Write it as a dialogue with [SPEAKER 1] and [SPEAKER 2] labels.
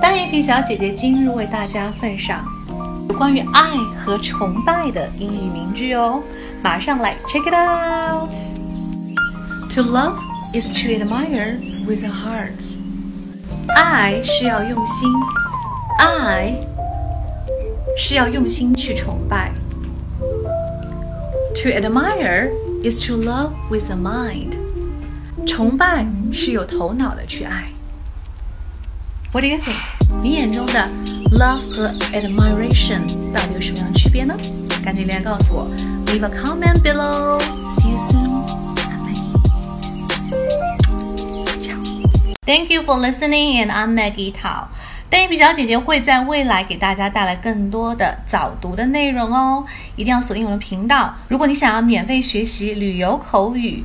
[SPEAKER 1] 单眼皮小姐姐今日为大家奉上有关于爱和崇拜的英语名句哦，马上来 check it out。To love is to admire with a heart。爱是要用心，爱是要用心去崇拜。To admire is to love with a mind。崇拜是有头脑的去爱。What do you think？你眼中的 love 和 admiration 到底有什么样的区别呢？赶紧留言告诉我，leave a comment below。See you soon。Thank you for listening, and I'm Maggie Tao。单眼皮小姐姐会在未来给大家带来更多的早读的内容哦，一定要锁定我的频道。如果你想要免费学习旅游口语、